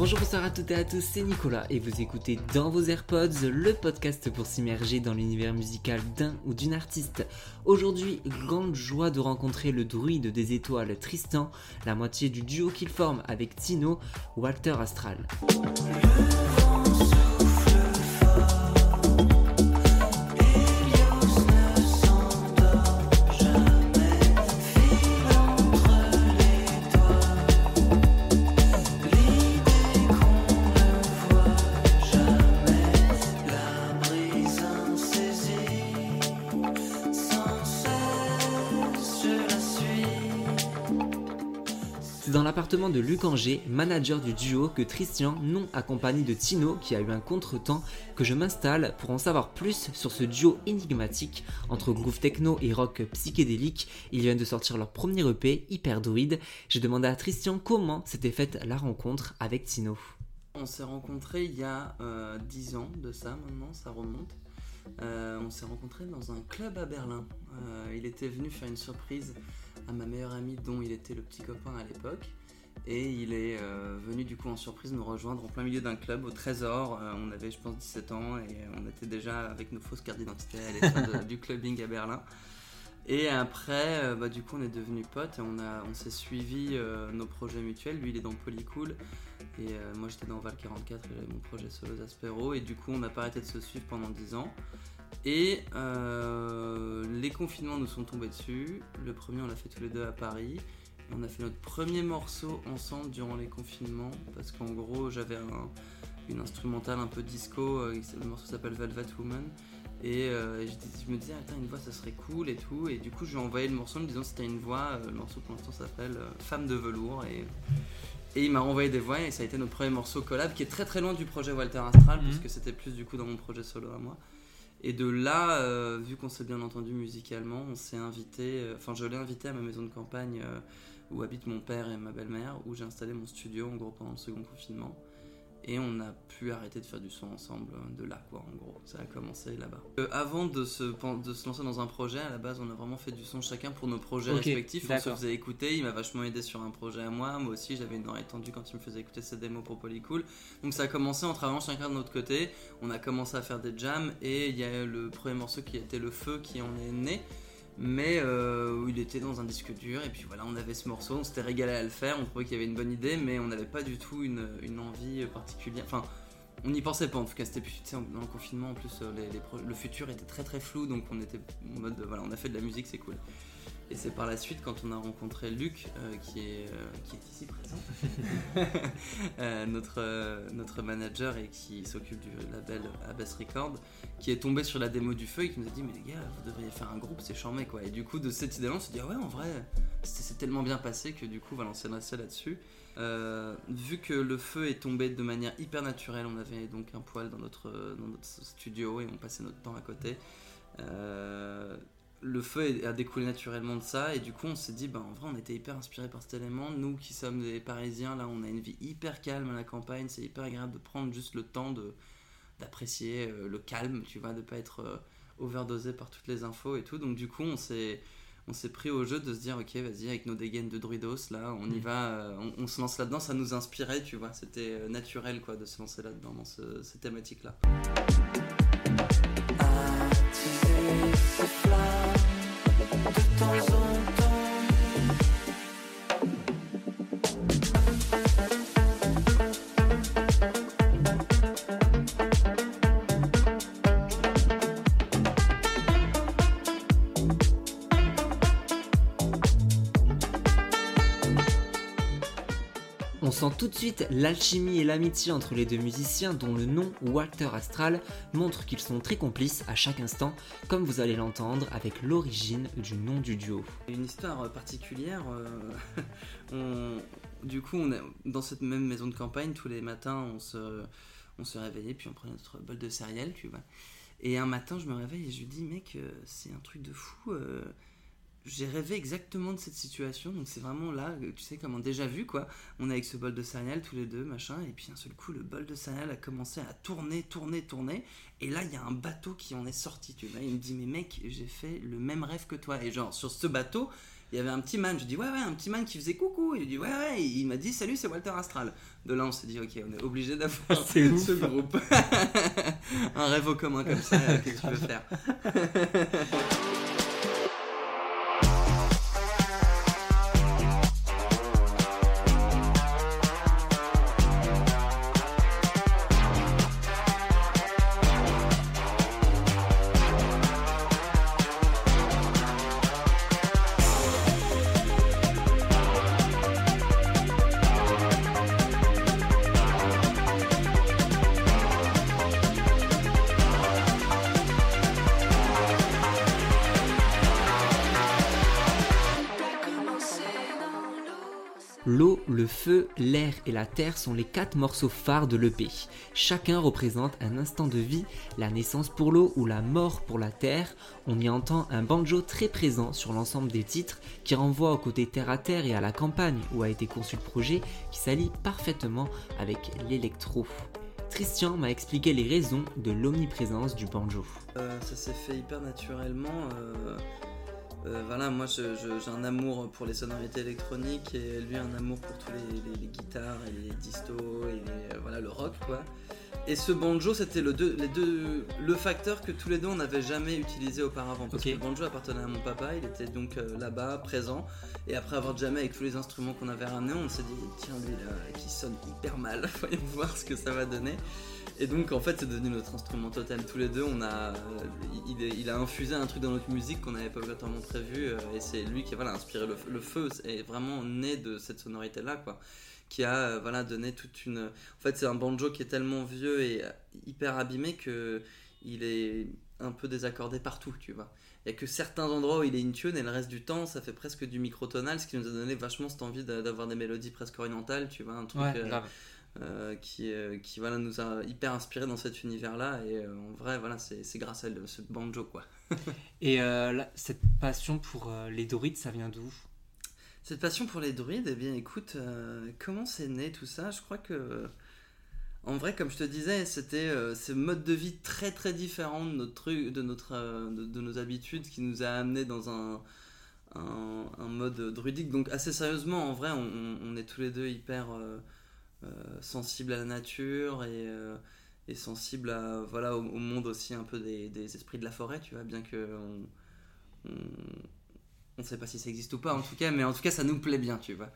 Bonjour, bonsoir à toutes et à tous, c'est Nicolas et vous écoutez dans vos AirPods le podcast pour s'immerger dans l'univers musical d'un ou d'une artiste. Aujourd'hui, grande joie de rencontrer le druide des étoiles Tristan, la moitié du duo qu'il forme avec Tino, Walter Astral. C'est dans l'appartement de Luc Anger, manager du duo, que Tristan, non accompagné de Tino, qui a eu un contretemps, que je m'installe pour en savoir plus sur ce duo énigmatique entre groove techno et rock psychédélique. Ils viennent de sortir leur premier EP, Hyper Druide. J'ai demandé à Tristan comment s'était faite la rencontre avec Tino. On s'est rencontrés il y a euh, 10 ans de ça maintenant, ça remonte. Euh, on s'est rencontrés dans un club à Berlin. Euh, il était venu faire une surprise à ma meilleure amie dont il était le petit copain à l'époque. Et il est euh, venu du coup en surprise nous rejoindre en plein milieu d'un club au Trésor. Euh, on avait je pense 17 ans et on était déjà avec nos fausses cartes d'identité à l'état du clubbing à Berlin. Et après, euh, bah, du coup, on est devenus potes et on, a, on s'est suivi nos projets mutuels. Lui, il est dans Polycool et moi, j'étais dans Val 44 et j'avais mon projet solo Aspero. Et du coup, on n'a pas arrêté de se suivre pendant 10 ans. Et euh, les confinements nous sont tombés dessus. Le premier, on l'a fait tous les deux à Paris. Et on a fait notre premier morceau ensemble durant les confinements parce qu'en gros, j'avais un- une instrumentale un peu disco. euh, le morceau s'appelle Velvet Woman. Et euh, je, me disais, attends, une voix ça serait cool et tout. Et du coup, je lui ai envoyé le morceau en me disant c'était une voix. le morceau pour l'instant s'appelle Femme de velours. Et, et il m'a renvoyé des voix et ça a été notre premier morceau collab qui est très très loin du projet Walter Astral, Mhm. puisque c'était plus du coup dans mon projet solo à moi. Et de là, euh, vu qu'on s'est bien entendu musicalement, on s'est invité. euh, Enfin, je l'ai invité à ma maison de campagne euh, où habitent mon père et ma belle-mère, où j'ai installé mon studio en gros pendant le second confinement. Et on a pu arrêter de faire du son ensemble euh, de là, quoi, en gros. Ça a commencé là-bas. Euh, avant de se, de se lancer dans un projet, à la base, on a vraiment fait du son chacun pour nos projets respectifs. On se faisait écouter, il m'a vachement aidé sur un projet à moi. Moi aussi, j'avais une oreille tendue quand il me faisait écouter ses démos pour Polycool. Donc ça a commencé en travaillant chacun de notre côté. On a commencé à faire des jams et il y a le premier morceau qui était Le Feu qui en est né. Mais euh, il était dans un disque dur et puis voilà on avait ce morceau, on s'était régalé à le faire, on trouvait qu'il y avait une bonne idée mais on n'avait pas du tout une, envie particulière, enfin on n'y pensait pas en tout cas, c'était plus, dans le confinement en plus euh, le futur était très très flou donc on était en mode euh, voilà on a fait de la musique c'est cool. Et c'est par la suite quand on a rencontré Luc euh, qui, est, euh, qui est ici présent, euh, notre, notre manager et qui s'occupe du label Abbas Record, qui est tombé sur la démo du feu et qui nous a dit mais les gars vous devriez faire un groupe c'est charmé quoi. Et du coup de cette idée-là on s'est dit ah ouais en vrai c'est tellement bien passé que du coup s'est lancé là-dessus. Vu que le feu est tombé de manière hyper naturelle, on avait donc un poêle dans notre, dans notre studio et on passait notre temps à côté. Euh, le feu a découlé naturellement de ça et du coup on s'est dit bah en vrai on était hyper inspiré par cet élément. Nous qui sommes des parisiens là on a une vie hyper calme à la campagne. C'est hyper agréable de prendre juste le temps de d'apprécier euh, le calme tu vois de pas être euh, overdosé par toutes les infos et tout. Donc du coup on s'est on s'est pris au jeu de se dire ok vas-y avec nos dégaines de druidos là on y Mm. va euh, on, on se lance là-dedans. Ça nous inspirait tu vois. C'était naturel quoi de se lancer là-dedans dans ce- ces thématiques là On sent tout de suite l'alchimie et l'amitié entre les deux musiciens dont le nom Walter Astral montre qu'ils sont très complices à chaque instant, comme vous allez l'entendre avec l'origine du nom du duo. Une histoire euh, particulière. euh, du coup, on est dans cette même maison de campagne, tous les matins, on se, on se réveillait, puis on prenait notre bol de céréales, tu vois. Et un matin, je me réveille et je lui dis, mec, euh, c'est un truc de fou. J'ai rêvé exactement de cette situation, donc c'est vraiment là, euh, tu sais, comme un déjà vu, quoi. On est avec ce bol de céréales tous les deux, machin, et puis un seul coup, le bol de céréales a commencé à tourner, tourner, tourner, et là, il y a un bateau qui en est sorti, tu vois. Il me dit, mais mec, j'ai fait le même rêve que toi, et genre, sur ce bateau, il y avait un petit man. Je dis ouais, ouais, un petit man qui faisait coucou. Il dit ouais, ouais. Il m'a dit salut, c'est Walter Astral. De là, on s'est dit ok, on est obligé d'avoir ce groupe. un rêve au commun comme ça, qu'est-ce que tu veux faire? L'eau, le feu, l'air et la terre sont les quatre morceaux phares de l'EP. Chacun représente un instant de vie, la naissance pour l'eau ou la mort pour la terre. On y entend un banjo très présent sur l'ensemble des titres qui renvoie au côté terre à terre et à la campagne où a été conçu le projet qui s'allie parfaitement avec l'électro. Christian m'a expliqué les raisons de l'omniprésence du banjo. Euh, ça s'est fait hyper naturellement. Euh, euh, voilà, moi j'ai un amour pour les sonorités électroniques et lui un amour pour tous les, guitares et les distos et euh, voilà le rock quoi. Et ce banjo c'était le, deux, les deux, le facteur que tous les deux on n'avait jamais utilisé auparavant. Parce que le banjo appartenait à mon papa, il était donc euh, là-bas présent. Et après avoir jamais avec tous les instruments qu'on avait ramenés on s'est dit tiens lui là qui sonne hyper mal, voyons voir ce que ça va donner. Et donc en fait c'est devenu notre instrument total tous les deux. On a, il, a infusé un truc dans notre musique qu'on n'avait pas obligatoirement prévu euh, et c'est lui qui a voilà, inspiré le, feu. Est vraiment né de cette sonorité là quoi qui a euh, voilà donné toute une en fait c'est un banjo qui est tellement vieux et hyper abîmé que il est un peu désaccordé partout tu vois il y a que certains endroits où il est in tune et le reste du temps ça fait presque du microtonal ce qui nous a donné vachement cette envie d'avoir des mélodies presque orientales tu vois un truc euh, euh, qui, euh, qui voilà, nous a hyper inspiré dans cet univers-là. Et euh, en vrai, voilà, c'est grâce à ce banjo. Quoi. et cette passion pour les druides, ça vient d'où? Cette passion pour les druides, eh bien écoute, comment c'est né tout ça? Je crois que. En vrai, comme je te disais, c'était ce mode de vie très très différent de, notre, de, nos habitudes qui nous a amené dans un, mode druidique. Donc assez sérieusement, en vrai, on, est tous les deux hyper euh, sensible à la nature et, euh, et sensible à, voilà, au, monde aussi un peu des, esprits de la forêt, tu vois, bien que on, ne sait pas si ça existe ou pas en tout cas, mais en tout cas ça nous plaît bien, tu vois.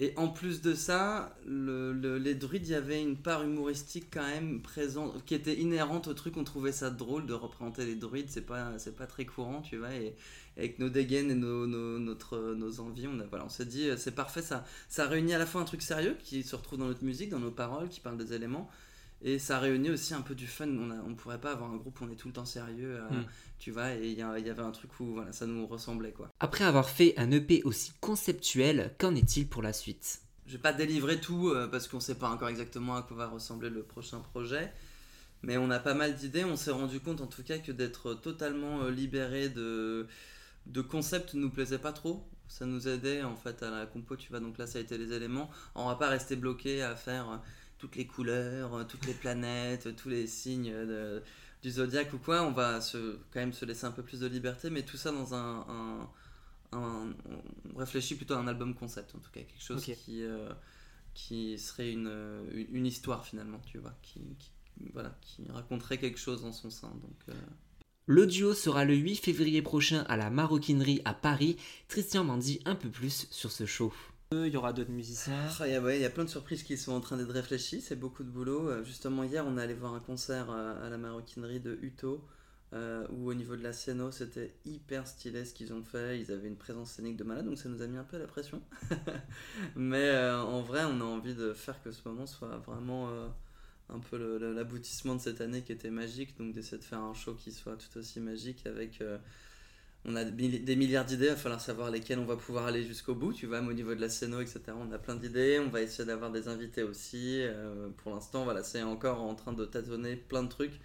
Et en plus de ça, le, les druides, il y avait une part humoristique quand même présente, qui était inhérente au truc. On trouvait ça drôle de représenter les druides, c'est pas, pas très courant, tu vois. Et, avec nos dégaines et nos, nos, notre, nos envies, on, voilà, on s'est dit, euh, c'est parfait, ça, ça réunit à la fois un truc sérieux qui se retrouve dans notre musique, dans nos paroles, qui parle des éléments, et ça réunit aussi un peu du fun. On, ne on pourrait pas avoir un groupe où on est tout le temps sérieux, euh, hmm. tu vois, et il y, y, avait un truc où voilà, ça nous ressemblait, quoi. Après avoir fait un EP aussi conceptuel, qu'en est-il pour la suite? Je vais pas délivrer tout, euh, parce qu'on sait pas encore exactement à quoi va ressembler le prochain projet. Mais on a pas mal d'idées, on s'est rendu compte en tout cas que d'être totalement libéré de, de concept nous plaisait pas trop. Ça nous aidait en fait à la compo, tu vois. Donc là, ça a été les éléments. On va pas rester bloqué à faire euh, toutes les couleurs, euh, toutes les planètes, tous les signes du zodiaque ou quoi. On va se, quand même se laisser un peu plus de liberté, mais tout ça dans un. on réfléchit plutôt à un album concept, en tout cas. Quelque chose qui, euh, qui serait une, une, histoire finalement, tu vois. Qui, voilà, qui raconterait quelque chose en son sein. Donc. Le duo sera le 8 février prochain à la Maroquinerie à Paris. Christian m'en dit un peu plus sur ce show. Il y aura d'autres musiciens. Ah, il y, a plein de surprises qui sont en train d'être réfléchies, c'est beaucoup de boulot. Euh, justement, hier, on est allé voir un concert euh, à la Maroquinerie de Uto, euh, où au niveau de la scéno, c'était hyper stylé ce qu'ils ont fait. Ils avaient une présence scénique de malade, donc ça nous a mis un peu la pression. Mais en vrai, on a envie de faire que ce moment soit vraiment un peu l'aboutissement de cette année qui était magique, donc d'essayer de faire un show qui soit tout aussi magique avec... On a des milliards d'idées, il va falloir savoir lesquelles on va pouvoir aller jusqu'au bout, tu vois, au niveau de la scène, etc. On a plein d'idées, on va essayer d'avoir des invités aussi. Euh, pour l'instant, voilà, c'est encore en train de tâtonner plein de trucs.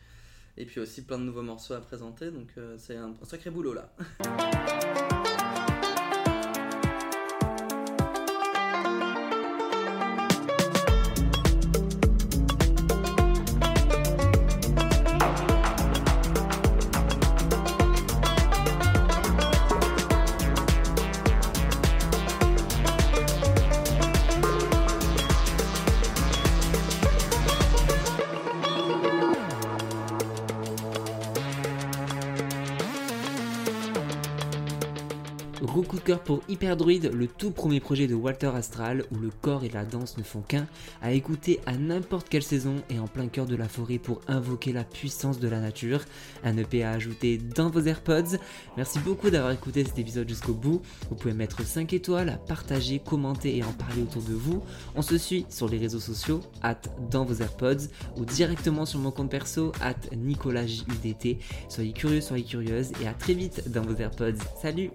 Et puis aussi plein de nouveaux morceaux à présenter, donc euh, c'est un sacré boulot là. Gros coup de cœur pour Hyperdruid, le tout premier projet de Walter Astral où le corps et la danse ne font qu'un, à écouter à n'importe quelle saison et en plein cœur de la forêt pour invoquer la puissance de la nature. Un EP à ajouter dans vos AirPods. Merci beaucoup d'avoir écouté cet épisode jusqu'au bout. Vous pouvez mettre 5 étoiles, partager, commenter et en parler autour de vous. On se suit sur les réseaux sociaux, at dans vos AirPods ou directement sur mon compte perso, at NicolasJUDT. Soyez curieux, soyez curieuse et à très vite dans vos AirPods. Salut